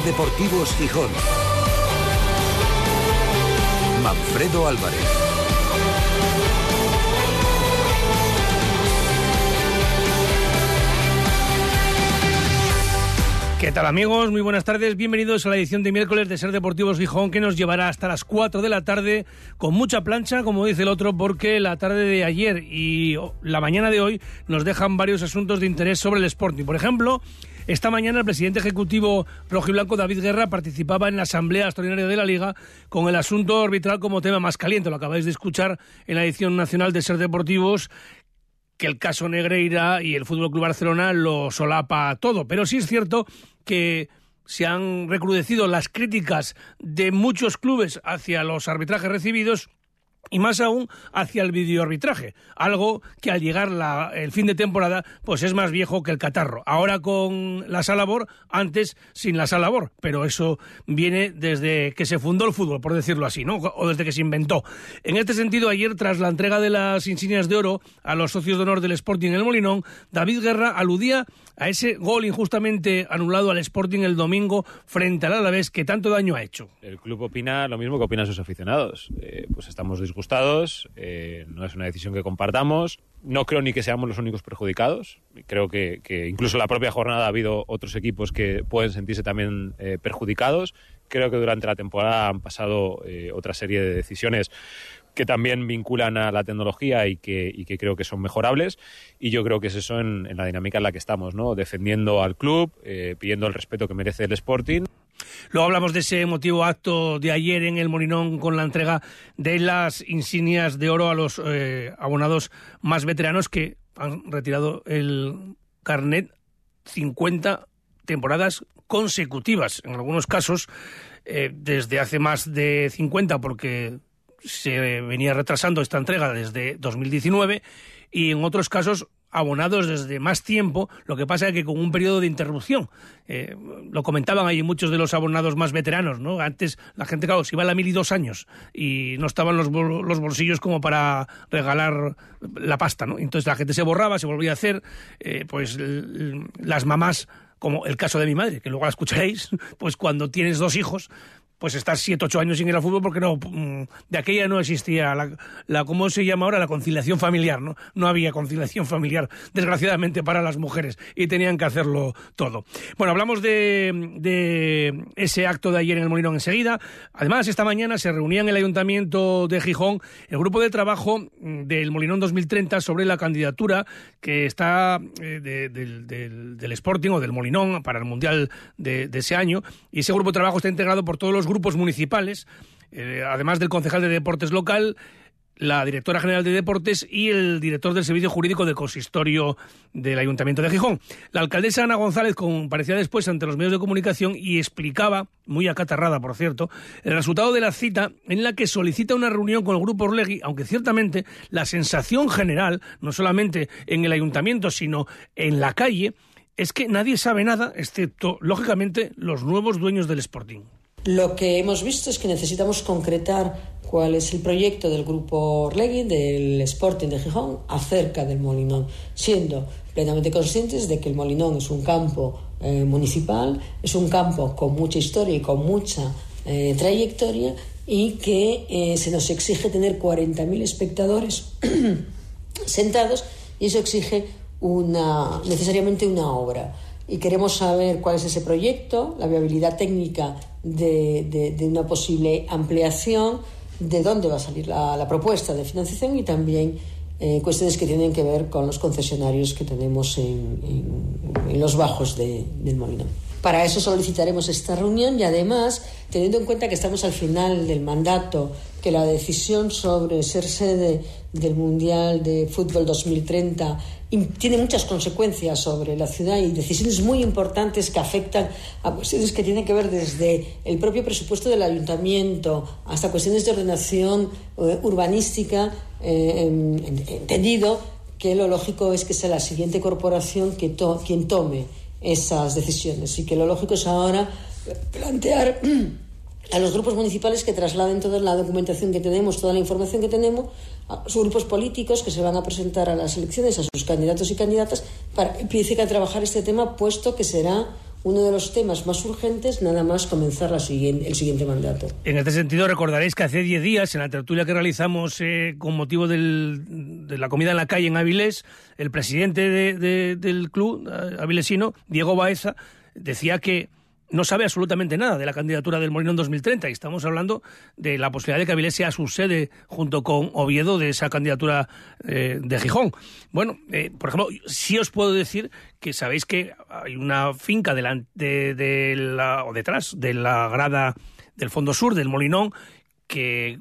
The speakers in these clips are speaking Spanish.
Deportivos Gijón. Manfredo Álvarez. ¿Qué tal amigos? Muy buenas tardes. Bienvenidos a la edición de miércoles de Ser Deportivos Gijón que nos llevará hasta las 4 de la tarde con mucha plancha, como dice el otro, porque la tarde de ayer y la mañana de hoy nos dejan varios asuntos de interés sobre el Sporting. Por ejemplo, esta mañana el presidente ejecutivo rojiblanco David Guerra participaba en la asamblea extraordinaria de la Liga con el asunto arbitral como tema más caliente. Lo acabáis de escuchar en la edición nacional de Ser Deportivos que el caso Negreira y el Fútbol Club Barcelona lo solapa todo, pero sí es cierto que se han recrudecido las críticas de muchos clubes hacia los arbitrajes recibidos y más aún hacia el videoarbitraje, algo que al llegar el fin de temporada pues es más viejo que el catarro. Ahora con la Salabor, antes sin la Salabor, pero eso viene desde que se fundó el fútbol, por decirlo así, ¿no? O desde que se inventó. En este sentido, ayer tras la entrega de las insignias de oro a los socios de honor del Sporting en el Molinón, David Guerra aludía a ese gol injustamente anulado al Sporting el domingo frente al Alavés que tanto daño ha hecho. El club opina lo mismo que opinan sus aficionados. Eh, pues estamos disgustados, eh, no es una decisión que compartamos. No creo ni que seamos los únicos perjudicados. Creo que, incluso en la propia jornada ha habido otros equipos que pueden sentirse también eh, perjudicados. Creo que durante la temporada han pasado otra serie de decisiones que también vinculan a la tecnología y que, y que creo que son mejorables. Y yo creo que es eso en, la dinámica en la que estamos, ¿no? Defendiendo al club, eh, pidiendo el respeto que merece el Sporting. Luego hablamos de ese emotivo acto de ayer en el Morinón con la entrega de las insignias de oro a los eh, abonados más veteranos que han retirado el carnet 50 temporadas consecutivas, en algunos casos eh, desde hace más de 50, porque se venía retrasando esta entrega desde 2019 y en otros casos abonados desde más tiempo, lo que pasa es que con un periodo de interrupción. Eh, lo comentaban ahí muchos de los abonados más veteranos, ¿no? Antes la gente, claro, se iba a la mil y dos años y no estaban los, los bolsillos como para regalar la pasta, ¿no? Entonces la gente se borraba, se volvía a hacer, eh, pues las mamás como el caso de mi madre, que luego la escucharéis, pues cuando tienes dos hijos, pues estás siete, ocho años sin ir al fútbol porque no, mm, de aquella no existía la, la, ¿cómo se llama ahora? La conciliación familiar, ¿no? No había conciliación familiar, desgraciadamente, para las mujeres y tenían que hacerlo todo. Bueno, hablamos de, de ese acto de ayer en el Molinón enseguida. Además, esta mañana se reunía en el Ayuntamiento de Gijón el grupo de trabajo mm, del Molinón 2030 sobre la candidatura que está eh, del, del, Sporting o del Molinón para el Mundial de, de ese año. Y ese grupo de trabajo está integrado por todos los grupos municipales, eh, además del concejal de deportes local, la directora general de deportes y el director del servicio jurídico del consistorio del Ayuntamiento de Gijón. La alcaldesa Ana González comparecía después ante los medios de comunicación y explicaba, muy acatarrada por cierto, el resultado de la cita en la que solicita una reunión con el grupo Orlegui, aunque ciertamente la sensación general, no solamente en el Ayuntamiento, sino en la calle, es que nadie sabe nada, excepto, lógicamente, los nuevos dueños del Sporting. Lo que hemos visto es que necesitamos concretar cuál es el proyecto del grupo Orlegui, del Sporting de Gijón, acerca del Molinón, siendo plenamente conscientes de que el Molinón es un campo eh, municipal, es un campo con mucha historia y con mucha eh, trayectoria y que eh, se nos exige tener 40.000 espectadores sentados y eso exige una, necesariamente una obra y queremos saber cuál es ese proyecto, la viabilidad técnica de, una posible ampliación, de dónde va a salir la, propuesta de financiación y también eh, cuestiones que tienen que ver con los concesionarios que tenemos en, los bajos del molino. Para eso solicitaremos esta reunión y además, teniendo en cuenta que estamos al final del mandato, que la decisión sobre ser sede del Mundial de Fútbol 2030 tiene muchas consecuencias sobre la ciudad y decisiones muy importantes que afectan a cuestiones que tienen que ver desde el propio presupuesto del ayuntamiento hasta cuestiones de ordenación eh, urbanística, eh, entendido que lo lógico es que sea la siguiente corporación que quien tome esas decisiones y que lo lógico es ahora plantear a los grupos municipales que trasladen toda la documentación que tenemos, toda la información que tenemos, a los grupos políticos que se van a presentar a las elecciones, a sus candidatos y candidatas, para que empiecen a trabajar este tema, puesto que será uno de los temas más urgentes nada más comenzar la siguiente, el siguiente mandato. En este sentido, recordaréis que hace 10 días, en la tertulia que realizamos eh, con motivo del, de la comida en la calle en Avilés, el presidente de, de, del club eh, avilesino, Diego Baeza, decía que no sabe absolutamente nada de la candidatura del Molinón 2030 y estamos hablando de la posibilidad de que Avilés sea su sede junto con Oviedo de esa candidatura eh, de Gijón. Bueno, eh, por ejemplo, sí os puedo decir que sabéis que hay una finca delante de la, o detrás de la grada del fondo sur del Molinón que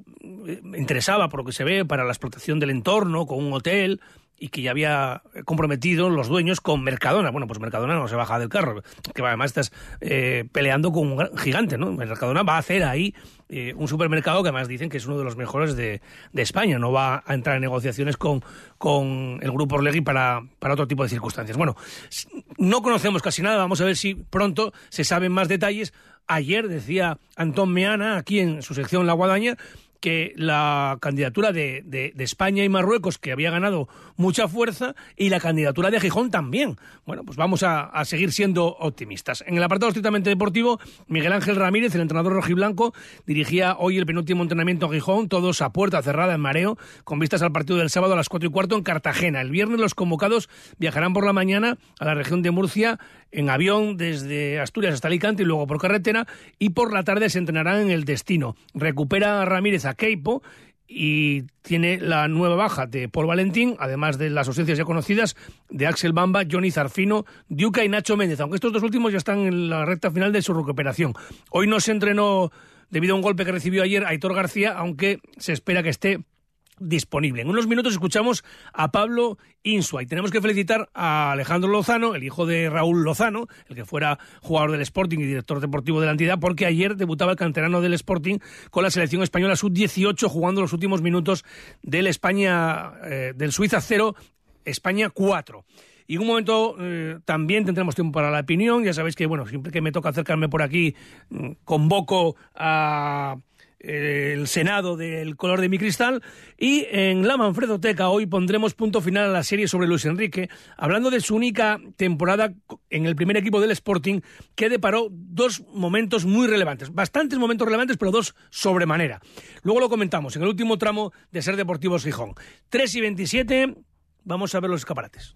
eh, interesaba, por lo que se ve, para la explotación del entorno, con un hotel, y que ya había comprometido los dueños con Mercadona. Bueno, pues Mercadona no se baja del carro, que además estás eh, peleando con un gigante, ¿no? Mercadona va a hacer ahí eh, un supermercado que además dicen que es uno de los mejores de, de España. No va a entrar en negociaciones con, con el grupo Orlegui para, para otro tipo de circunstancias. Bueno, no conocemos casi nada, vamos a ver si pronto se saben más detalles. Ayer decía Antón Meana, aquí en su sección La Guadaña, que la candidatura de, de, España y Marruecos, que había ganado mucha fuerza, y la candidatura de Gijón también. Bueno, pues vamos a, a seguir siendo optimistas. En el apartado estrictamente deportivo, Miguel Ángel Ramírez, el entrenador rojiblanco, dirigía hoy el penúltimo entrenamiento a Gijón, todos a puerta cerrada en mareo, con vistas al partido del sábado a las cuatro y cuarto en Cartagena. El viernes los convocados viajarán por la mañana a la región de Murcia en avión desde Asturias hasta Alicante y luego por carretera, y por la tarde se entrenarán en el destino. Recupera Ramírez a Keipo y tiene la nueva baja de Paul Valentín, además de las ausencias ya conocidas de Axel Bamba, Johnny Zarfino, Diuca y Nacho Méndez, aunque estos dos últimos ya están en la recta final de su recuperación. Hoy no se entrenó debido a un golpe que recibió ayer Aitor García, aunque se espera que esté disponible. En unos minutos escuchamos a Pablo Insua y tenemos que felicitar a Alejandro Lozano, el hijo de Raúl Lozano, el que fuera jugador del Sporting y director deportivo de la entidad, porque ayer debutaba el canterano del Sporting con la selección española sub-18 jugando los últimos minutos del España eh, del Suiza 0 España 4. Y en un momento eh, también tendremos tiempo para la opinión. Ya sabéis que, bueno, siempre que me toca acercarme por aquí, convoco a el Senado del color de mi cristal y en la Manfredoteca hoy pondremos punto final a la serie sobre Luis Enrique, hablando de su única temporada en el primer equipo del Sporting que deparó dos momentos muy relevantes, bastantes momentos relevantes, pero dos sobremanera. Luego lo comentamos en el último tramo de Ser Deportivos Gijón. 3 y 27, vamos a ver los escaparates.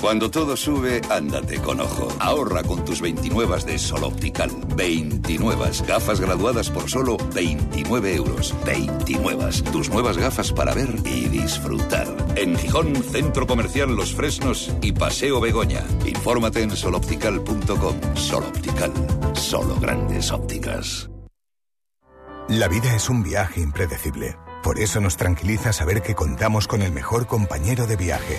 Cuando todo sube, ándate con ojo. Ahorra con tus 29 de Sol Optical. 29 gafas graduadas por solo 29 euros. 29. Tus nuevas gafas para ver y disfrutar. En Gijón, Centro Comercial Los Fresnos y Paseo Begoña. Infórmate en soloptical.com. Sol Optical. Solo grandes ópticas. La vida es un viaje impredecible. Por eso nos tranquiliza saber que contamos con el mejor compañero de viaje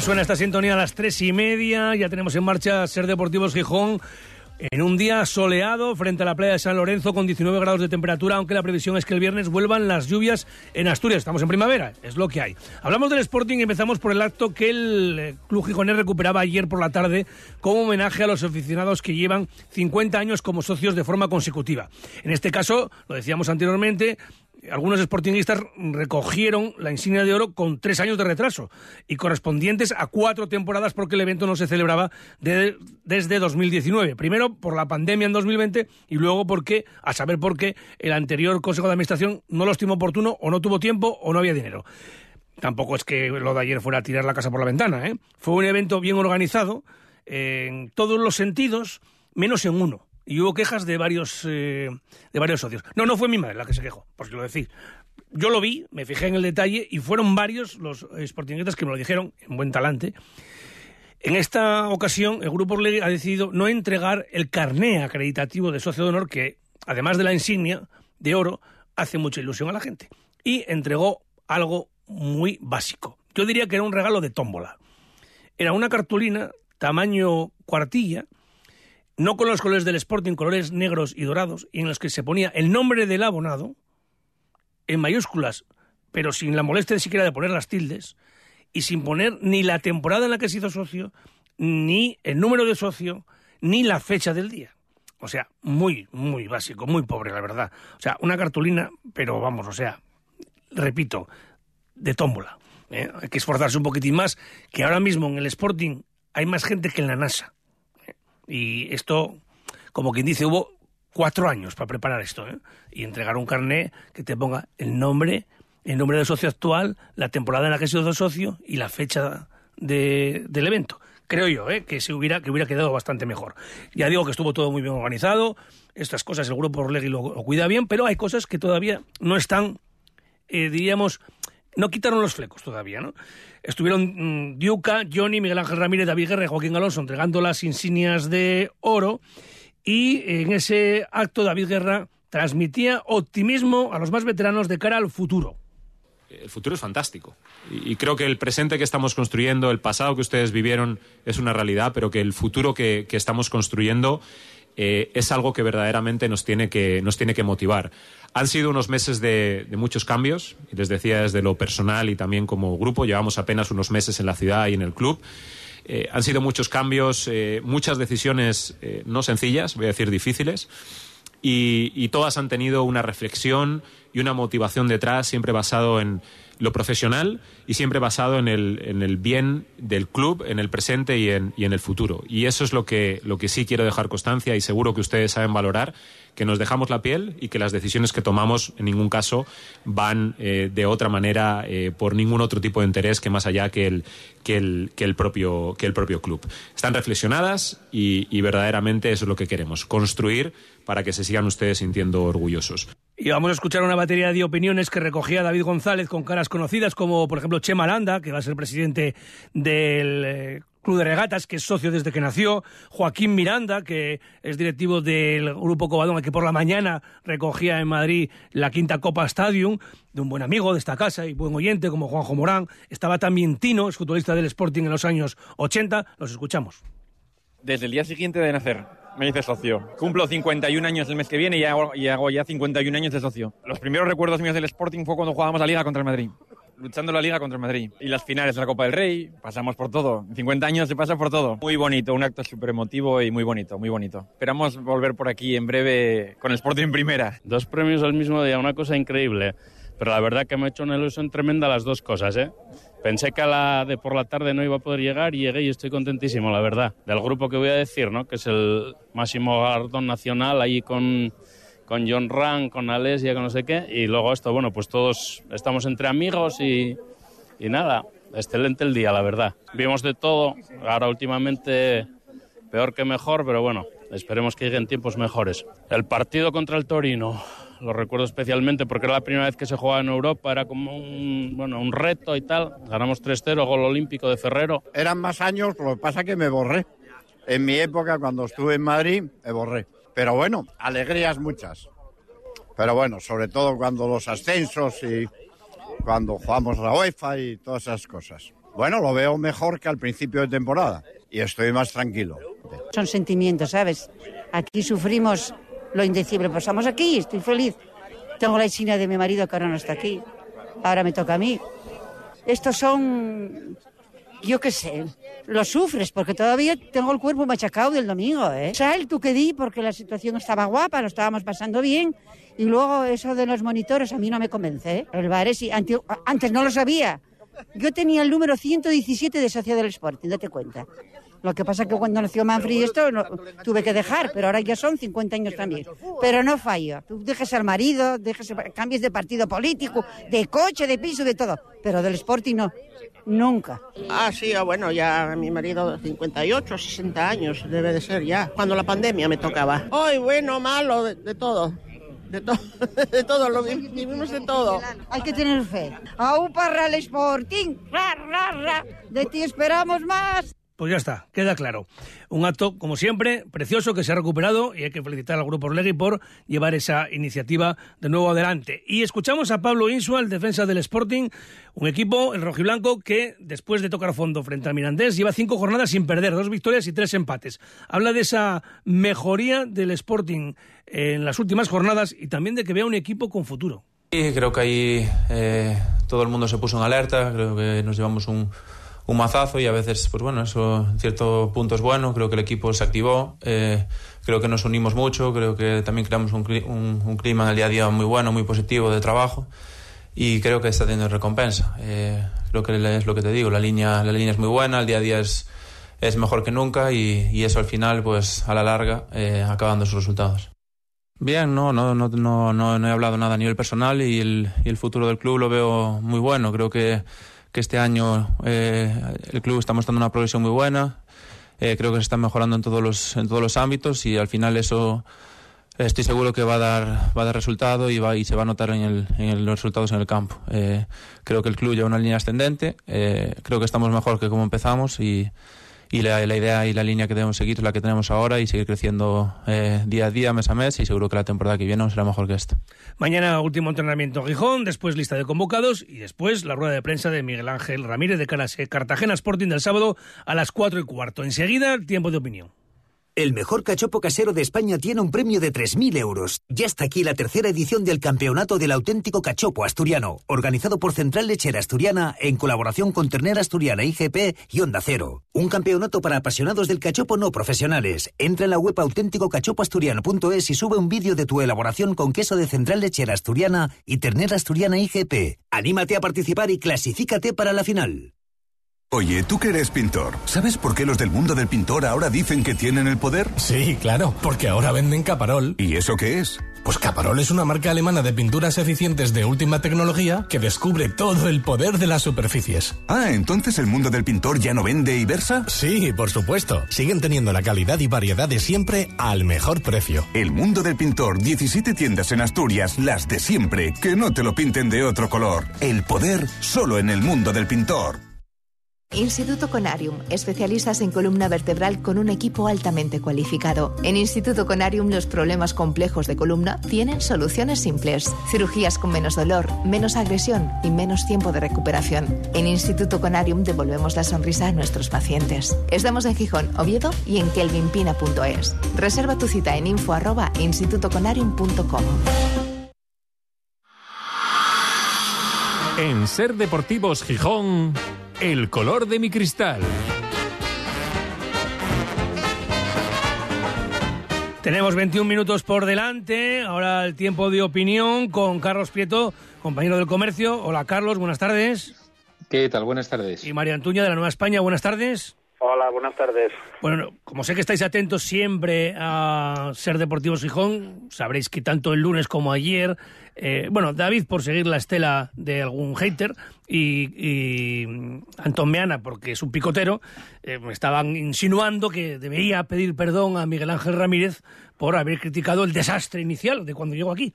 Suena esta sintonía a las tres y media. Ya tenemos en marcha Ser Deportivos Gijón En un día soleado frente a la playa de San Lorenzo con 19 grados de temperatura, aunque la previsión es que el viernes vuelvan las lluvias en Asturias. Estamos en primavera, es lo que hay. Hablamos del Sporting y empezamos por el acto que el eh, Club Gijonés recuperaba ayer por la tarde como homenaje a los aficionados que llevan 50 años como socios de forma consecutiva. En este caso, lo decíamos anteriormente, algunos sportingistas recogieron la insignia de oro con tres años de retraso y correspondientes a cuatro temporadas porque el evento no se celebraba desde 2019. Primero por la pandemia en 2020 y luego porque, a saber por qué, el anterior Consejo de Administración no lo estimó oportuno o no tuvo tiempo o no había dinero. Tampoco es que lo de ayer fuera a tirar la casa por la ventana. ¿eh? Fue un evento bien organizado en todos los sentidos, menos en uno y hubo quejas de varios, eh, de varios socios. No, no fue mi madre la que se quejó, por si lo decís. Yo lo vi, me fijé en el detalle y fueron varios los sportinguetas que me lo dijeron en buen talante. En esta ocasión, el Grupo Orlegui ha decidido no entregar el carné acreditativo de socio de honor que, además de la insignia de oro, hace mucha ilusión a la gente. Y entregó algo muy básico. Yo diría que era un regalo de tómbola. Era una cartulina tamaño cuartilla no con los colores del Sporting, colores negros y dorados, y en los que se ponía el nombre del abonado en mayúsculas, pero sin la molestia ni siquiera de poner las tildes, y sin poner ni la temporada en la que se hizo socio, ni el número de socio, ni la fecha del día. O sea, muy, muy básico, muy pobre, la verdad. O sea, una cartulina, pero vamos, o sea, repito, de tómbola. ¿eh? Hay que esforzarse un poquitín más, que ahora mismo en el Sporting hay más gente que en la NASA. Y esto, como quien dice, hubo cuatro años para preparar esto ¿eh? y entregar un carné que te ponga el nombre, el nombre del socio actual, la temporada en la que ha sido socio y la fecha del evento. Creo yo ¿eh? que se hubiera que hubiera quedado bastante mejor. Ya digo que estuvo todo muy bien organizado. Estas cosas el grupo Orlegui lo, lo cuida bien, pero hay cosas que todavía no están, eh, diríamos, no quitaron los flecos todavía, ¿no? Estuvieron mm, Diuca, Johnny, Miguel Ángel Ramírez, David Guerra y Joaquín Alonso entregando las insignias de oro y en ese acto David Guerra transmitía optimismo a los más veteranos de cara al futuro. El futuro es fantástico. Y creo que el presente que estamos construyendo, el pasado que ustedes vivieron, es una realidad, pero que el futuro que, estamos construyendo eh, es algo que verdaderamente nos tiene que, nos tiene que motivar. Han sido unos meses de, muchos cambios, y les decía desde lo personal y también como grupo, llevamos apenas unos meses en la ciudad y en el club. Eh, han sido muchos cambios, eh, muchas decisiones no sencillas, voy a decir difíciles, y, todas han tenido una reflexión y una motivación detrás, siempre basado en lo profesional y siempre basado en el, en el bien del club, en el presente y en, y en el futuro. Y eso es lo que, lo que sí quiero dejar constancia y seguro que ustedes saben valorar que nos dejamos la piel y que las decisiones que tomamos en ningún caso van eh, de otra manera eh, por ningún otro tipo de interés que más allá que el, que el, que el, propio, que el propio club. Están reflexionadas y, y verdaderamente eso es lo que queremos, construir para que se sigan ustedes sintiendo orgullosos. Y vamos a escuchar una batería de opiniones que recogía David González con caras conocidas como, por ejemplo, Chema Landa, que va a ser presidente del eh, Club de Regatas, que es socio desde que nació, Joaquín Miranda, que es directivo del Grupo Covadonga, que por la mañana recogía en Madrid la quinta Copa Stadium, de un buen amigo de esta casa y buen oyente como Juanjo Morán. Estaba también Tino, es futbolista del Sporting en los años 80. Los escuchamos. Desde el día siguiente de nacer me hice socio. Cumplo 51 años el mes que viene y hago, y hago ya 51 años de socio. Los primeros recuerdos míos del Sporting fue cuando jugábamos la Liga contra el Madrid luchando la liga contra el Madrid. Y las finales de la Copa del Rey, pasamos por todo. En 50 años se pasa por todo. Muy bonito, un acto súper emotivo y muy bonito, muy bonito. Esperamos volver por aquí en breve con el Sporting en primera. Dos premios al mismo día, una cosa increíble. Pero la verdad que me ha hecho una ilusión tremenda las dos cosas, ¿eh? Pensé que a la de por la tarde no iba a poder llegar y llegué y estoy contentísimo, la verdad. Del grupo que voy a decir, ¿no? Que es el máximo galardón nacional, ahí con, con John Rang, con Alesia, con no sé qué. Y luego esto, bueno, pues todos estamos entre amigos y, y nada, excelente el día, la verdad. Vimos de todo, ahora últimamente peor que mejor, pero bueno, esperemos que lleguen tiempos mejores. El partido contra el Torino, lo recuerdo especialmente porque era la primera vez que se jugaba en Europa, era como un, bueno, un reto y tal. Ganamos 3-0, gol olímpico de Ferrero. Eran más años, lo que pasa que me borré. En mi época, cuando estuve en Madrid, me borré. Pero bueno, alegrías muchas. Pero bueno, sobre todo cuando los ascensos y cuando jugamos la UEFA y todas esas cosas. Bueno, lo veo mejor que al principio de temporada y estoy más tranquilo. Son sentimientos, ¿sabes? Aquí sufrimos lo indecible. Pasamos aquí, estoy feliz. Tengo la insignia de mi marido que ahora no está aquí. Ahora me toca a mí. Estos son, yo qué sé, lo sufres porque todavía tengo el cuerpo machacado del domingo. ¿eh? Salto que di porque la situación estaba guapa, lo estábamos pasando bien. Y luego eso de los monitores a mí no me convence. ¿eh? El bar es, antes, antes no lo sabía. Yo tenía el número 117 de socio del Sporting, date cuenta. Lo que pasa es que cuando nació Manfred esto no, tuve que dejar, pero ahora ya son 50 años también. Pero no fallo. Tú dejes al marido, dejes, cambies de partido político, de coche, de piso, de todo. Pero del Sporting no. Nunca. Ah, sí, ah, bueno, ya mi marido 58, 60 años debe de ser ya. Cuando la pandemia me tocaba. Hoy, bueno, malo, de, de todo. De, to de todo, lo vivimos de todo. Hay que tener fe. ¡Au para el Sporting! ¡Ra, ra, ra! De ti esperamos más. Pues ya está, queda claro. Un acto, como siempre, precioso que se ha recuperado y hay que felicitar al Grupo Orlegui por llevar esa iniciativa de nuevo adelante. Y escuchamos a Pablo Insua, el defensa del Sporting, un equipo, el rojiblanco, que después de tocar fondo frente al Mirandés lleva cinco jornadas sin perder, dos victorias y tres empates. Habla de esa mejoría del Sporting en las últimas jornadas y también de que vea un equipo con futuro. Sí, creo que ahí eh, todo el mundo se puso en alerta, creo que nos llevamos un un mazazo y a veces, pues bueno, eso en cierto punto es bueno, creo que el equipo se activó, eh, creo que nos unimos mucho, creo que también creamos un, un, un, clima en el día a día muy bueno, muy positivo de trabajo y creo que está teniendo recompensa. Eh, creo que es lo que te digo, la línea, la línea es muy buena, el día a día es, es mejor que nunca y, y eso al final, pues a la larga, eh, sus resultados. Bien, no, no, no, no, no he hablado nada a nivel personal y el, y el futuro del club lo veo muy bueno. Creo que que este año eh, el club está mostrando una progresión muy buena. Eh, creo que se está mejorando en todos los en todos los ámbitos y al final eso estoy seguro que va a dar va a dar resultado y va y se va a notar en, el, en los resultados en el campo. Eh, creo que el club lleva una línea ascendente. Eh, creo que estamos mejor que como empezamos y y la, idea y la línea que debemos seguir es la que tenemos ahora y seguir creciendo eh, día a día, mes a mes y seguro que la temporada que viene será mejor que esta. Mañana último entrenamiento en Gijón, después lista de convocados y después la rueda de prensa de Miguel Ángel Ramírez de Caras Cartagena Sporting del sábado a las 4 y cuarto. Enseguida, tiempo de opinión. El mejor cachopo casero de España tiene un premio de 3.000 euros. Ya está aquí la tercera edición del Campeonato del Auténtico Cachopo Asturiano, organizado por Central Lechera Asturiana en colaboración con Ternera Asturiana IGP y Onda Cero. Un campeonato para apasionados del cachopo no profesionales. Entra en la web auténticocachopoasturiano.es y sube un vídeo de tu elaboración con queso de Central Lechera Asturiana y Ternera Asturiana IGP. Anímate a participar y clasifícate para la final. Oye, tú que eres pintor, ¿sabes por qué los del mundo del pintor ahora dicen que tienen el poder? Sí, claro, porque ahora venden Caparol. ¿Y eso qué es? Pues Caparol es una marca alemana de pinturas eficientes de última tecnología que descubre todo el poder de las superficies. Ah, entonces el mundo del pintor ya no vende y versa? Sí, por supuesto. Siguen teniendo la calidad y variedad de siempre al mejor precio. El mundo del pintor, 17 tiendas en Asturias, las de siempre, que no te lo pinten de otro color. El poder solo en el mundo del pintor. Instituto Conarium, especialistas en columna vertebral con un equipo altamente cualificado. En Instituto Conarium los problemas complejos de columna tienen soluciones simples. Cirugías con menos dolor, menos agresión y menos tiempo de recuperación. En Instituto Conarium devolvemos la sonrisa a nuestros pacientes. Estamos en Gijón, Oviedo y en kelvinpina.es. Reserva tu cita en info arroba institutoconarium.com. En Ser Deportivos Gijón, el color de mi cristal. Tenemos 21 minutos por delante, ahora el tiempo de opinión con Carlos Prieto, compañero del comercio. Hola Carlos, buenas tardes. ¿Qué tal? Buenas tardes. Y María Antuña de la Nueva España, buenas tardes. Hola, buenas tardes. Bueno, como sé que estáis atentos siempre a Ser Deportivos Gijón, sabréis que tanto el lunes como ayer, eh, bueno, David por seguir la estela de algún hater y, y Meana porque es un picotero, eh, me estaban insinuando que debería pedir perdón a Miguel Ángel Ramírez por haber criticado el desastre inicial de cuando llegó aquí.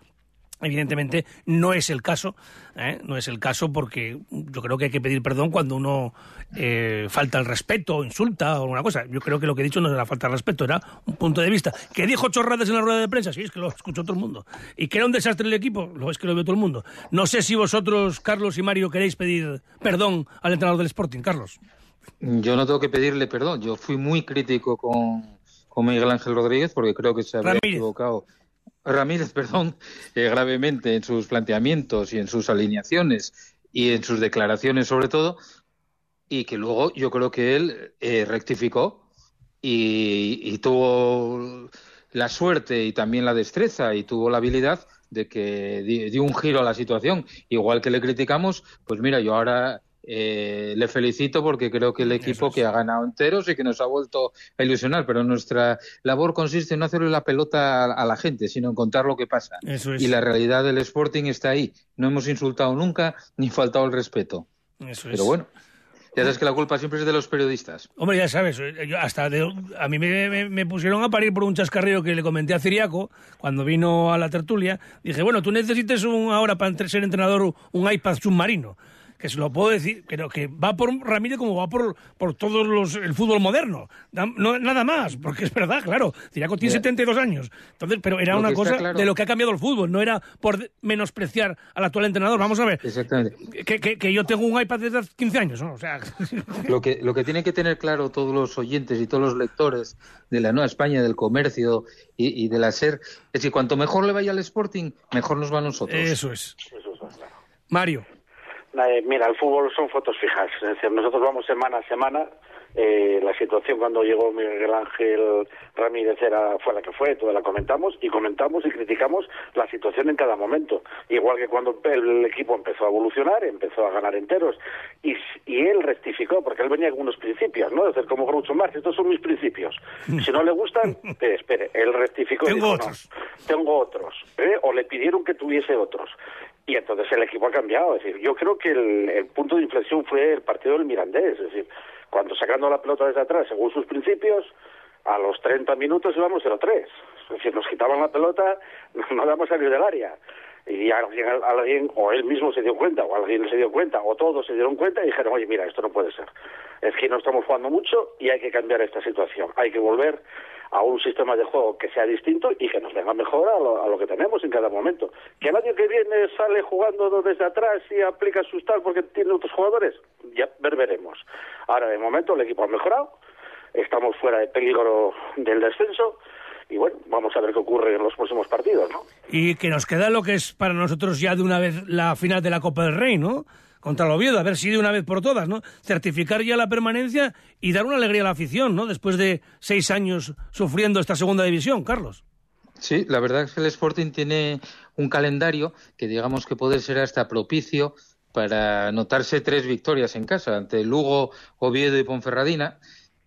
Evidentemente no es el caso, ¿eh? no es el caso porque yo creo que hay que pedir perdón cuando uno eh, falta el respeto insulta o alguna cosa. Yo creo que lo que he dicho no era falta de respeto, era un punto de vista. ¿Que dijo chorradas en la rueda de prensa? Sí, es que lo escuchó todo el mundo. ¿Y que era un desastre el equipo? Lo es que lo vio todo el mundo. No sé si vosotros, Carlos y Mario, queréis pedir perdón al entrenador del Sporting. Carlos. Yo no tengo que pedirle perdón. Yo fui muy crítico con, con Miguel Ángel Rodríguez, porque creo que se había Ramírez. equivocado. Ramírez, perdón, eh, gravemente en sus planteamientos y en sus alineaciones y en sus declaraciones sobre todo, y que luego yo creo que él eh, rectificó y, tuvo la suerte y también la destreza y tuvo la habilidad de que di- dio un giro a la situación. Igual que le criticamos, pues mira, yo ahora eh, le felicito porque creo que el equipo que ha ganado enteros y que nos ha vuelto a ilusionar, pero nuestra labor consiste en no hacerle la pelota a, a la gente, sino en contar lo que pasa. Eso es. Y la realidad del Sporting está ahí. No hemos insultado nunca ni faltado el respeto. Eso es. Pero bueno, ya sabes que la culpa siempre es de los periodistas. Hombre, ya sabes, eh, yo hasta de- a mí me, me- me pusieron a parir por un chascarrillo que le comenté a Ciriaco cuando vino a la tertulia. Dije, bueno, tú necesites un, ahora para ser entrenador un iPad submarino. Que se lo puedo decir, pero que va por Ramírez como va por, por todos los el fútbol moderno. No, nada más, porque es verdad, claro. Ciriaco tiene Ya. 72 años. Entonces, pero era Lo una cosa claro- de lo que ha cambiado el fútbol, no era por menospreciar al actual entrenador. Vamos a ver, Exactamente. que, que- que yo tengo un iPad desde hace 15 años, ¿no? O sea, Lo que, lo que tienen que tener claro todos los oyentes y todos los lectores de la Nueva España, del comercio y, y de la SER, es que cuanto mejor le vaya al Sporting, mejor nos va a nosotros. Eso es. Mario. Eh, mira, el fútbol son fotos fijas. Es decir, nosotros vamos semana a semana. Eh, la situación cuando llegó Miguel Ángel Ramírez era, fue la que fue, toda la comentamos y comentamos y criticamos la situación en cada momento. Igual que cuando el equipo empezó a evolucionar, empezó a ganar enteros y, y él rectificó, porque él venía con unos principios, ¿no? Es decir, como Groucho Marx, estos son mis principios. Si no le gustan, eh, espere, él rectificó Tengo dijo, otros. no, tengo otros. ¿eh? O le pidieron que tuviese otros. Y entonces el equipo ha cambiado. Es decir, yo creo que el, punto de inflexión fue el partido del Mirandés. Es decir, cuando sacando la pelota desde atrás, según sus principios, a los 30 minutos íbamos 0-3. Es decir, nos quitaban la pelota, no damos salir del área. Y alguien, alguien, o él mismo se dio cuenta, o alguien se dio cuenta, o todos se dieron cuenta y dijeron, oye, mira, esto no puede ser. Es que no estamos jugando mucho y hay que cambiar esta situación. Hay que volver a un sistema de juego que sea distinto y que nos venga mejor a lo, a lo que tenemos en cada momento. Que el año que viene sale jugando desde atrás y aplica sus tal porque tiene otros jugadores, ya ver veremos. Ahora, de momento, el equipo ha mejorado, estamos fuera de peligro del descenso y bueno, vamos a ver qué ocurre en los próximos partidos, ¿no? Y que nos queda lo que es para nosotros ya de una vez la final de la Copa del Rey, ¿no? Contra el Oviedo, a ver si de una vez por todas, ¿no? Certificar ya la permanencia y dar una alegría a la afición, ¿no? Después de seis años sufriendo esta segunda división, Carlos. Sí, la verdad es que el Sporting tiene un calendario que digamos que puede ser hasta propicio para anotarse tres victorias en casa ante Lugo, Oviedo y Ponferradina.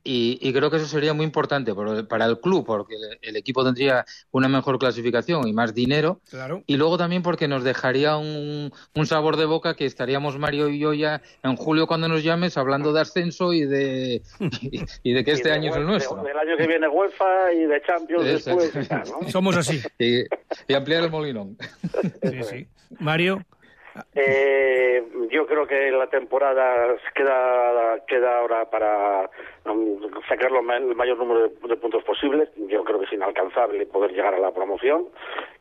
Y, y creo que eso sería muy importante por- para el club, porque el, el equipo tendría una mejor clasificación y más dinero. Claro. Y luego también porque nos dejaría un, un sabor de boca que estaríamos Mario y yo ya en julio cuando nos llames hablando de ascenso y de, y, y de que este de año es el Ue- nuestro. de- del año que viene UEFA y de Champions después. y tal, ¿no? Somos así. Y, y ampliar el molinón. Sí, sí. Mario. Eh, yo creo que la temporada queda queda ahora para um, sacar lo ma- el mayor número de, de puntos posibles. Yo creo que es inalcanzable poder llegar a la promoción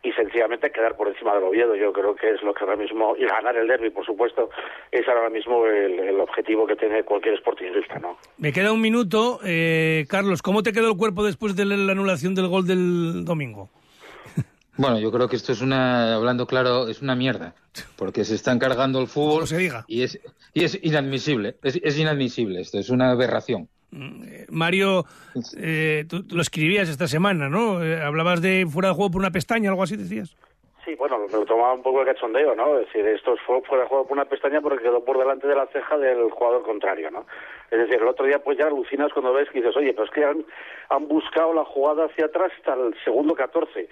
y sencillamente quedar por encima del Oviedo. Yo creo que es lo que ahora mismo y ganar el derby, por supuesto, es ahora mismo el, el objetivo que tiene cualquier sportingista, ¿no? Me queda un minuto. Eh, Carlos, ¿cómo te quedó el cuerpo después de la anulación del gol del domingo? Bueno, yo creo que esto es una, hablando claro, es una mierda, porque se están cargando el fútbol y es y es inadmisible, es, es inadmisible esto, es una aberración. Mario, eh, tú, tú lo escribías esta semana, ¿no? Eh, hablabas de fuera de juego por una pestaña, algo así decías. Sí, bueno, me lo tomaba un poco de cachondeo, ¿no? Es decir, esto fue fuera de juego por una pestaña porque quedó por delante de la ceja del jugador contrario, ¿no? Es decir, el otro día pues ya alucinas cuando ves que dices, oye, pero es que han, han buscado la jugada hacia atrás hasta el segundo 14. Es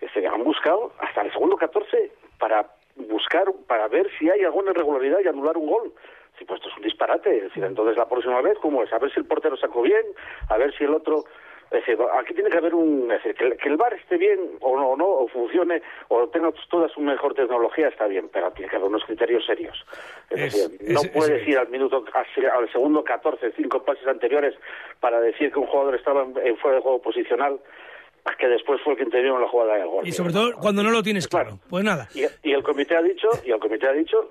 decir, han buscado hasta el segundo 14 para buscar, para ver si hay alguna irregularidad y anular un gol. Sí, pues esto es un disparate. Es decir, entonces la próxima vez, ¿cómo es? A ver si el portero sacó bien, a ver si el otro... Es decir, aquí tiene que haber un... Es decir, que, el- bar esté bien o no, o no, o funcione, o tenga toda su mejor tecnología, está bien, pero tiene que haber unos criterios serios. Es, Es- decir, no es- puedes es- ir al minuto, al al segundo 14, cinco pases anteriores, para decir que un jugador estaba en, en fuera de juego posicional, que después fue el que intervino en la jugada del gol. Y sobre todo cuando no lo tienes claro. Pues nada. Y, y el comité ha dicho, y el comité ha dicho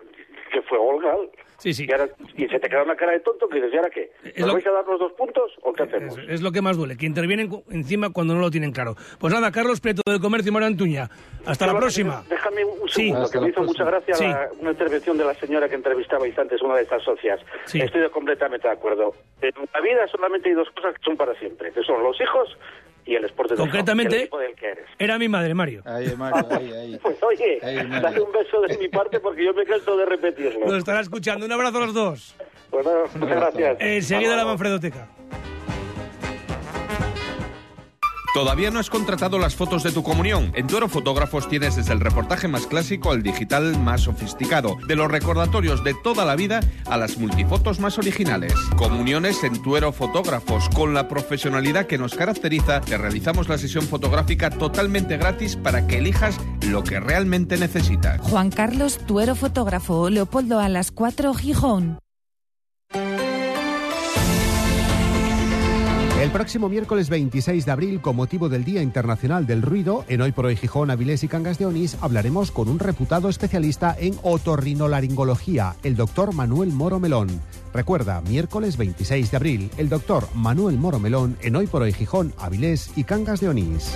que fue gol legal. Sí, sí. Y, ahora- y se te queda una cara de tonto que dices, ¿y ahora qué? ¿Nos lo- vais a dar los dos puntos o qué hacemos? Es lo que más duele, que intervienen encima cuando no lo tienen claro. Pues nada, Carlos Prieto del Comercio y María Antuña. Hasta la Pero, próxima. Déjame un Sí. segundo, Hasta que me la hizo mucha gracia Sí. la- una intervención de la señora que entrevistabais antes, una de estas socias. Sí. Estoy completamente de acuerdo. En la vida solamente hay dos cosas que son para siempre, que son los hijos y el deporte de Concretamente- del que eres. Era mi madre, Mario. Pues oye, Ahí, Mario. dale un beso de mi parte porque yo me canso de repetirlo. Nos estará escuchando. Un abrazo a los dos. Bueno, muchas gracias. Enseguida la Manfredoteca. ¿Todavía no has contratado las fotos de tu comunión? En Tuero Fotógrafos tienes desde el reportaje más clásico al digital más sofisticado, de los recordatorios de toda la vida a las multifotos más originales. Comuniones en Tuero Fotógrafos, con la profesionalidad que nos caracteriza, te realizamos la sesión fotográfica totalmente gratis para que elijas lo que realmente necesitas. Juan Carlos Tuero Fotógrafo, Leopoldo a las 4, Gijón. El próximo miércoles 26 de abril, con motivo del Día Internacional del Ruido, en Hoy por Hoy Gijón, Avilés y Cangas de Onís, hablaremos con un reputado especialista en otorrinolaringología, el doctor Manuel Moro Melón. Recuerda, miércoles 26 de abril, el doctor Manuel Moro Melón en Hoy por Hoy Gijón, Avilés y Cangas de Onís.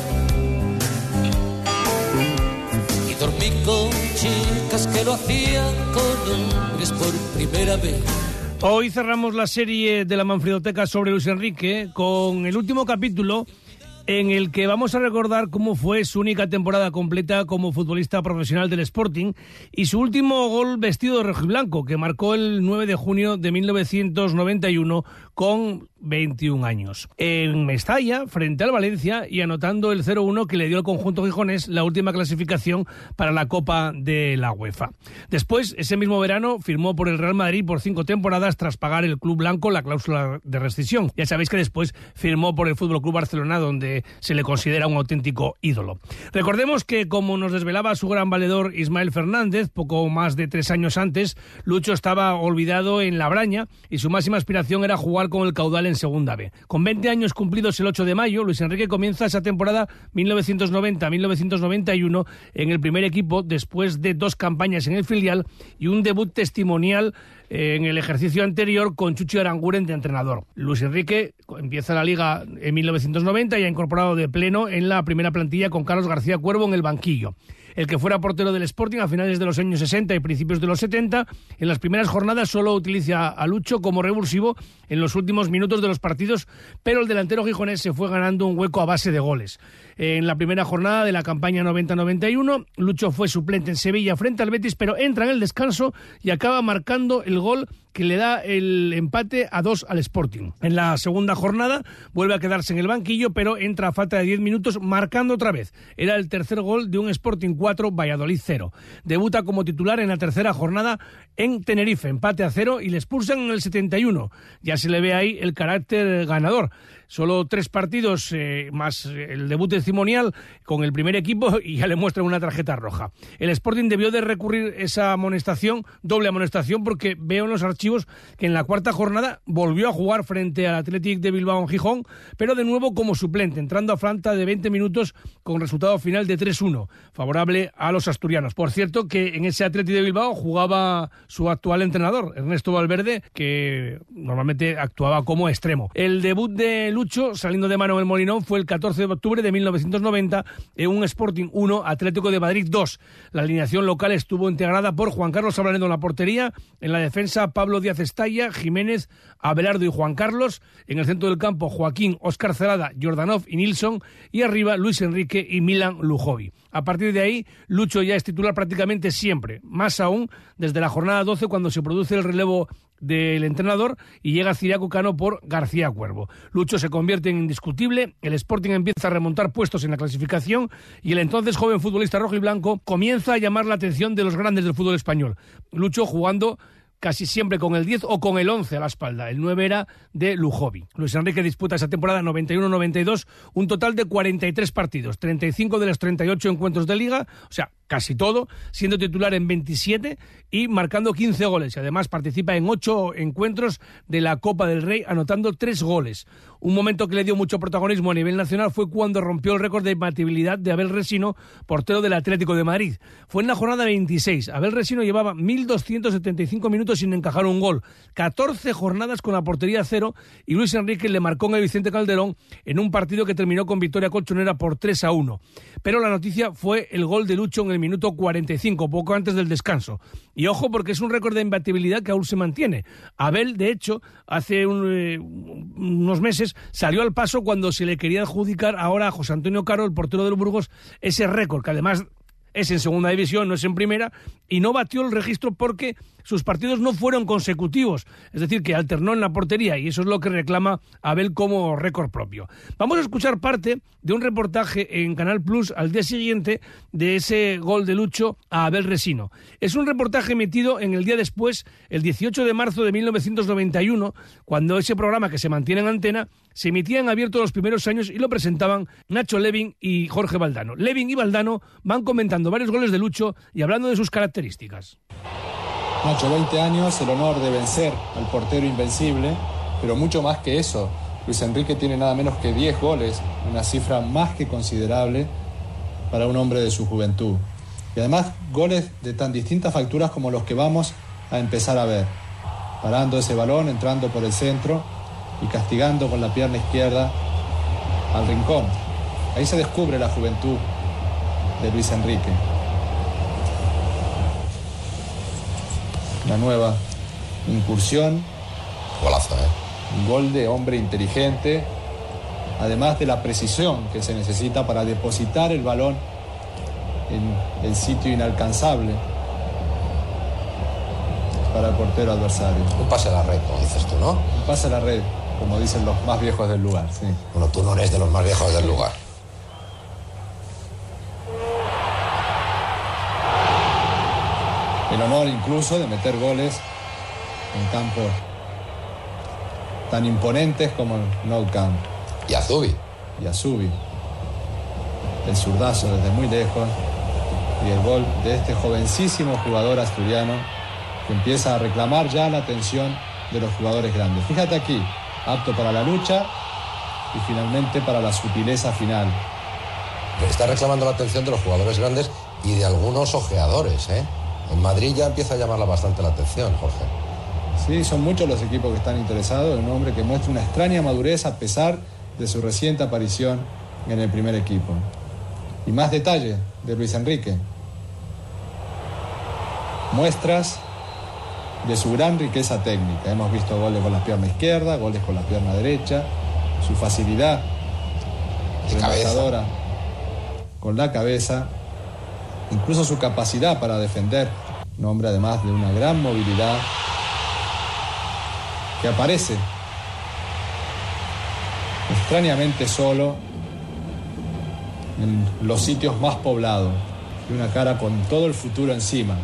Hoy cerramos la serie de la Manfredoteca sobre Luis Enrique con el último capítulo en el que vamos a recordar cómo fue su única temporada completa como futbolista profesional del Sporting y su último gol vestido de rojo y blanco que marcó el 9 de junio de 1991 con 21 años. En Mestalla, frente al Valencia y anotando el 0-1 que le dio al conjunto gijonés la última clasificación para la Copa de la UEFA. Después, ese mismo verano, firmó por el Real Madrid por cinco temporadas tras pagar el Club Blanco la cláusula de rescisión. Ya sabéis que después firmó por el Fútbol Club Barcelona, donde se le considera un auténtico ídolo. Recordemos que, como nos desvelaba su gran valedor Ismael Fernández, poco más de tres años antes, Lucho estaba olvidado en la braña y su máxima aspiración era jugar con el caudal en Segunda B. Con 20 años cumplidos el 8 de mayo, Luis Enrique comienza esa temporada 1990-1991 en el primer equipo después de dos campañas en el filial y un debut testimonial eh, en el ejercicio anterior con Chuchi Aranguren de entrenador. Luis Enrique empieza la liga en 1990 y ha incorporado de pleno en la primera plantilla con Carlos García Cuervo en el banquillo el que fuera portero del Sporting a finales de los años 60 y principios de los 70. En las primeras jornadas solo utiliza a Lucho como revulsivo en los últimos minutos de los partidos, pero el delantero gijonés se fue ganando un hueco a base de goles. En la primera jornada de la campaña 90-91, Lucho fue suplente en Sevilla frente al Betis, pero entra en el descanso y acaba marcando el gol que le da el empate a dos al Sporting. En la segunda jornada vuelve a quedarse en el banquillo, pero entra a falta de 10 minutos marcando otra vez. Era el tercer gol de un Sporting 4, Valladolid 0. Debuta como titular en la tercera jornada en Tenerife, empate a cero y le expulsan en el 71. Ya se le ve ahí el carácter ganador. Solo tres partidos eh, más el debut testimonial con el primer equipo y ya le muestran una tarjeta roja. El Sporting debió de recurrir esa amonestación, doble amonestación, porque veo en los archivos que en la cuarta jornada volvió a jugar frente al Athletic de Bilbao en Gijón, pero de nuevo como suplente, entrando a falta de 20 minutos con resultado final de 3-1, favorable a los asturianos. Por cierto, que en ese Athletic de Bilbao jugaba su actual entrenador, Ernesto Valverde, que normalmente actuaba como extremo. El debut de Lucho, saliendo de mano en el Molinón, fue el 14 de octubre de 1990 en un Sporting 1, Atlético de Madrid 2. La alineación local estuvo integrada por Juan Carlos Ablanedo en la portería, en la defensa Pablo Díaz Estalla, Jiménez, Abelardo y Juan Carlos, en el centro del campo Joaquín, Óscar Celada, Jordanov y Nilsson, y arriba Luis Enrique y Milan Lujovi. A partir de ahí, Lucho ya es titular prácticamente siempre, más aún desde la jornada 12 cuando se produce el relevo del entrenador y llega Ciriaco Cano por García Cuervo. Lucho se convierte en indiscutible, el Sporting empieza a remontar puestos en la clasificación y el entonces joven futbolista rojo y blanco comienza a llamar la atención de los grandes del fútbol español. Lucho jugando casi siempre con el 10 o con el 11 a la espalda. El 9 era de Lujovi. Luis Enrique disputa esa temporada 91-92 un total de 43 partidos, 35 de los 38 encuentros de liga, o sea, casi todo, siendo titular en 27 y marcando 15 goles. Y además participa en 8 encuentros de la Copa del Rey, anotando 3 goles. Un momento que le dio mucho protagonismo a nivel nacional fue cuando rompió el récord de imbatibilidad de Abel Resino, portero del Atlético de Madrid. Fue en la jornada 26. Abel Resino llevaba 1.275 minutos sin encajar un gol, 14 jornadas con la portería cero y Luis Enrique le marcó el Vicente Calderón en un partido que terminó con victoria colchonera por 3 a 1. Pero la noticia fue el gol de Lucho en el minuto 45, poco antes del descanso. Y ojo porque es un récord de imbatibilidad que aún se mantiene. Abel, de hecho, hace eh, unos meses salió al paso cuando se le quería adjudicar ahora a José Antonio Caro, el portero del Burgos, ese récord, que además es en segunda división, no es en primera, y no batió el registro porque sus partidos no fueron consecutivos, es decir, que alternó en la portería y eso es lo que reclama Abel como récord propio. Vamos a escuchar parte de un reportaje en Canal Plus al día siguiente de ese gol de Lucho a Abel Resino. Es un reportaje emitido en el día después, el 18 de marzo de 1991, cuando ese programa que se mantiene en antena se emitía en abierto los primeros años y lo presentaban Nacho Levin y Jorge Valdano. Levin y Valdano van comentando varios goles de Lucho y hablando de sus características. Nacho, 20 años, el honor de vencer al portero invencible, pero mucho más que eso. Luis Enrique tiene nada menos que 10 goles, una cifra más que considerable para un hombre de su juventud. Y además goles de tan distintas facturas como los que vamos a empezar a ver. Parando ese balón, entrando por el centro y castigando con la pierna izquierda al rincón. Ahí se descubre la juventud de Luis Enrique. Una nueva incursión. Golazo, ¿eh? Un gol de hombre inteligente, además de la precisión que se necesita para depositar el balón en el sitio inalcanzable para el portero adversario. Un pase a la red, como dices tú, ¿no? Un pase a la red, como dicen los más viejos del lugar, sí. Bueno, tú no eres de los más viejos del lugar. El honor incluso de meter goles en campos tan imponentes como el Nou Camp. Y Azubi. Y Azubi. El zurdazo desde muy lejos y el gol de este jovencísimo jugador asturiano que empieza a reclamar ya la atención de los jugadores grandes. Fíjate aquí, apto para la lucha y finalmente para la sutileza final. Está reclamando la atención de los jugadores grandes y de algunos ojeadores, ¿eh? En Madrid ya empieza a llamarla bastante la atención, Jorge. Sí, son muchos los equipos que están interesados en un hombre que muestra una extraña madurez a pesar de su reciente aparición en el primer equipo. Y más detalle de Luis Enrique. Muestras de su gran riqueza técnica. Hemos visto goles con la pierna izquierda, goles con la pierna derecha, su facilidad rematadora con la cabeza incluso su capacidad para defender, un hombre además de una gran movilidad que aparece extrañamente solo en los sitios más poblados y una cara con todo el futuro encima.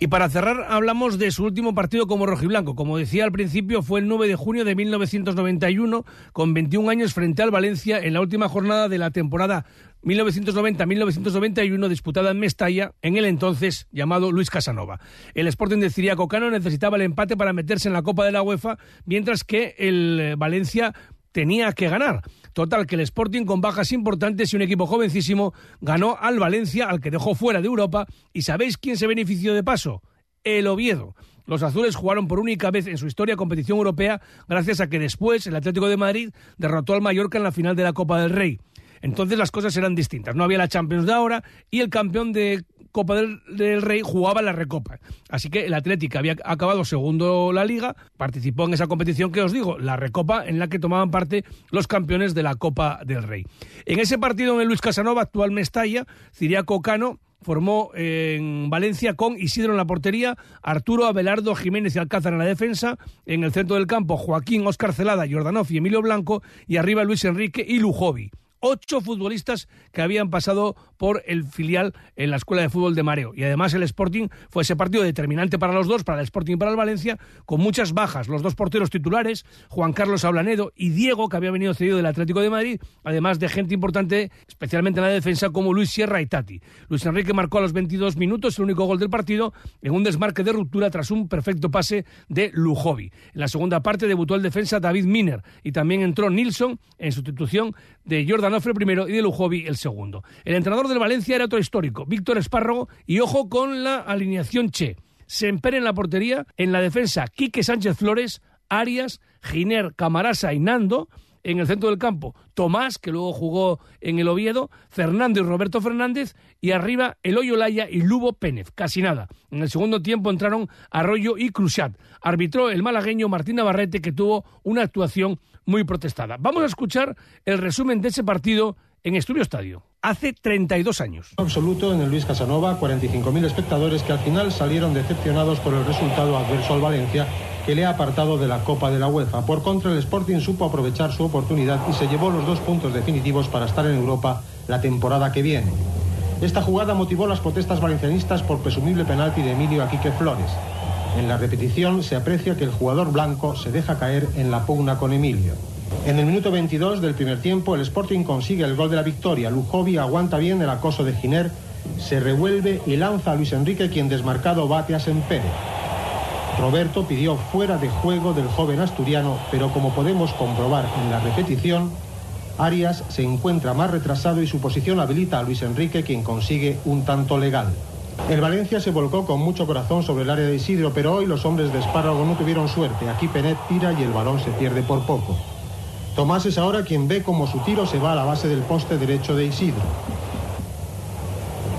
Y para cerrar, hablamos de su último partido como rojiblanco. Como decía al principio, fue el 9 de junio de 1991, con 21 años frente al Valencia en la última jornada de la temporada 1990-1991 disputada en Mestalla en el entonces llamado Luis Casanova. El Sporting de Ciriaco Cano necesitaba el empate para meterse en la Copa de la UEFA, mientras que el eh, Valencia tenía que ganar. Total, que el Sporting con bajas importantes y un equipo jovencísimo ganó al Valencia, al que dejó fuera de Europa. ¿Y sabéis quién se benefició de paso? El Oviedo. Los azules jugaron por única vez en su historia competición europea gracias a que después el Atlético de Madrid derrotó al Mallorca en la final de la Copa del Rey. Entonces las cosas eran distintas. No había la Champions de ahora y el campeón de Copa del, Rey jugaba la Recopa. Así que el Atlético había acabado segundo la Liga, participó en esa competición que os digo, la Recopa, en la que tomaban parte los campeones de la Copa del Rey. En ese partido en el Luis Casanova, actual Mestalla, Ciriaco Cano formó en Valencia con Isidro en la portería, Arturo Abelardo Jiménez y Alcázar en la defensa, en el centro del campo Joaquín, Oscar Celada, Jordanov y Emilio Blanco, y arriba Luis Enrique y Lujovi ocho futbolistas que habían pasado por el filial en la Escuela de Fútbol de Mareo. Y además el Sporting fue ese partido determinante para los dos, para el Sporting y para el Valencia, con muchas bajas. Los dos porteros titulares, Juan Carlos Ablanedo y Diego, que había venido cedido del Atlético de Madrid, además de gente importante, especialmente en la defensa, como Luis Sierra y Tati. Luis Enrique marcó a los 22 minutos el único gol del partido en un desmarque de ruptura tras un perfecto pase de Lujovi. En la segunda parte debutó el defensa David Miner y también entró Nilsson en sustitución de Jordan Ofre primero y de Lujovi el segundo. El entrenador del Valencia era otro histórico, Víctor Espárrago, y ojo con la alineación Che. Semper en la portería, en la defensa Quique Sánchez Flores, Arias, Giner, Camarasa y Nando, en el centro del campo Tomás, que luego jugó en el Oviedo, Fernando y Roberto Fernández, y arriba Eloy Olaya y Lubo Pénez, casi nada. En el segundo tiempo entraron Arroyo y Cruzat. Arbitró el malagueño Martín Navarrete, que tuvo una actuación muy protestada. Vamos a escuchar el resumen de ese partido en Estudio Estadio. Hace 32 años. Absoluto en el Luis Casanova, 45.000 espectadores que al final salieron decepcionados por el resultado adverso al Valencia que le ha apartado de la Copa de la UEFA. Por contra, el Sporting supo aprovechar su oportunidad y se llevó los dos puntos definitivos para estar en Europa la temporada que viene. Esta jugada motivó las protestas valencianistas por presumible penalti de Emilio Aquique Flores. En la repetición se aprecia que el jugador blanco se deja caer en la pugna con Emilio. En el minuto 22 del primer tiempo, el Sporting consigue el gol de la victoria. Lujovi aguanta bien el acoso de Giner, se revuelve y lanza a Luis Enrique, quien desmarcado bate a Sempere. Roberto pidió fuera de juego del joven asturiano, pero como podemos comprobar en la repetición, Arias se encuentra más retrasado y su posición habilita a Luis Enrique, quien consigue un tanto legal. El Valencia se volcó con mucho corazón sobre el área de Isidro, pero hoy los hombres de Espárrago no tuvieron suerte. Aquí Penet tira y el balón se pierde por poco. Tomás es ahora quien ve cómo su tiro se va a la base del poste derecho de Isidro.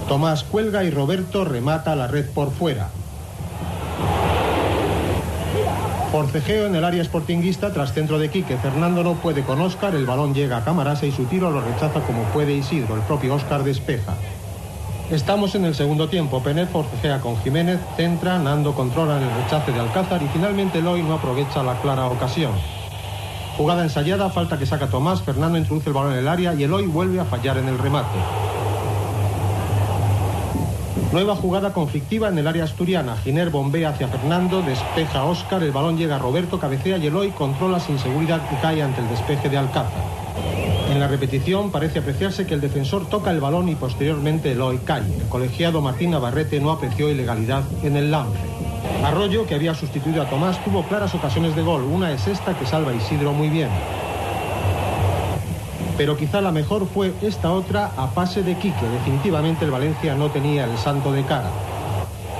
Tomás cuelga y Roberto remata la red por fuera. Forcejeo en el área sportinguista tras centro de Quique. Fernando no puede con Óscar, el balón llega a Camarasa y su tiro lo rechaza como puede Isidro. El propio Óscar despeja. Estamos en el segundo tiempo. Penet forcejea con Jiménez, centra, Nando controla en el rechace de Alcázar y finalmente Eloy no aprovecha la clara ocasión. Jugada ensayada, falta que saca Tomás, Fernando introduce el balón en el área y Eloy vuelve a fallar en el remate. Nueva jugada conflictiva en el área asturiana. Giner bombea hacia Fernando, despeja a Óscar, el balón llega a Roberto, cabecea y Eloy controla sin seguridad y cae ante el despeje de Alcázar. En la repetición parece apreciarse que el defensor toca el balón y posteriormente Eloy cae. El colegiado Martín Navarrete no apreció ilegalidad en el lance. Arroyo, que había sustituido a Tomás, tuvo claras ocasiones de gol. Una es esta que salva a Isidro muy bien pero quizá la mejor fue esta otra a pase de Quique. Definitivamente el Valencia no tenía el santo de cara.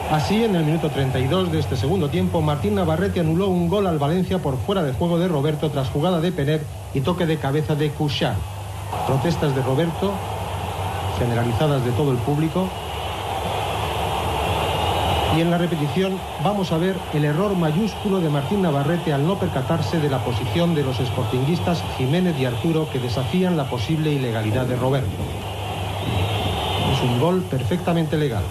Así, en el minuto 32 de este segundo tiempo, Martín Navarrete anuló un gol al Valencia por fuera de juego de Roberto tras jugada de Pener y toque de cabeza de Couchard. Protestas de Roberto, generalizadas de todo el público, y en la repetición vamos a ver el error mayúsculo de Martín Navarrete al no percatarse de la posición de los esportinguistas Jiménez y Arturo que desafían la posible ilegalidad de Roberto. Es un gol perfectamente legal.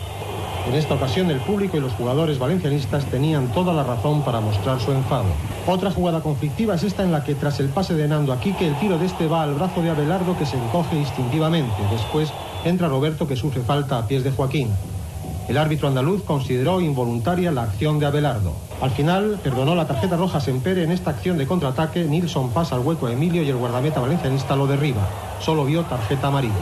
En esta ocasión el público y los jugadores valencianistas tenían toda la razón para mostrar su enfado. Otra jugada conflictiva es esta en la que tras el pase de Nando aquí que el tiro de este va al brazo de Abelardo que se encoge instintivamente. Después entra Roberto que sufre falta a pies de Joaquín. El árbitro andaluz consideró involuntaria la acción de Abelardo. Al final, perdonó la tarjeta roja Sempere en esta acción de contraataque. Nilsson pasa al hueco a Emilio y el guardameta valencianista lo derriba. Solo vio tarjeta amarilla.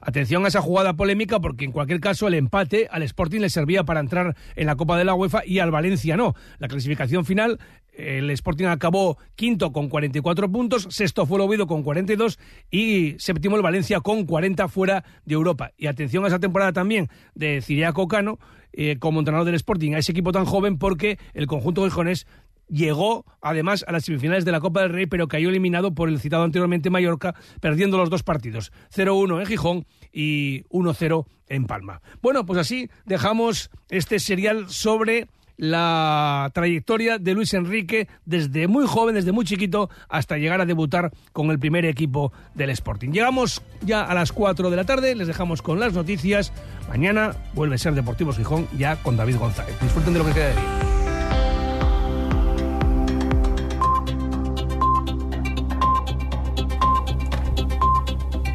Atención a esa jugada polémica porque en cualquier caso el empate al Sporting le servía para entrar en la Copa de la UEFA y al Valencia no. La clasificación final, el Sporting acabó quinto con 44 puntos, sexto fue el Oviedo con 42 y séptimo el Valencia con 40 fuera de Europa. Y atención a esa temporada también de Ciriaco Cano eh, como entrenador del Sporting, a ese equipo tan joven porque el conjunto gijonés llegó además a las semifinales de la Copa del Rey, pero cayó eliminado por el citado anteriormente Mallorca, perdiendo los dos partidos, 0-1 en Gijón y 1-0 en Palma. Bueno, pues así dejamos este serial sobre la trayectoria de Luis Enrique desde muy joven, desde muy chiquito, hasta llegar a debutar con el primer equipo del Sporting. Llegamos ya a las 4 de la tarde, les dejamos con las noticias. Mañana vuelve a ser Deportivos Gijón ya con David González. Disfruten de lo que queda de día.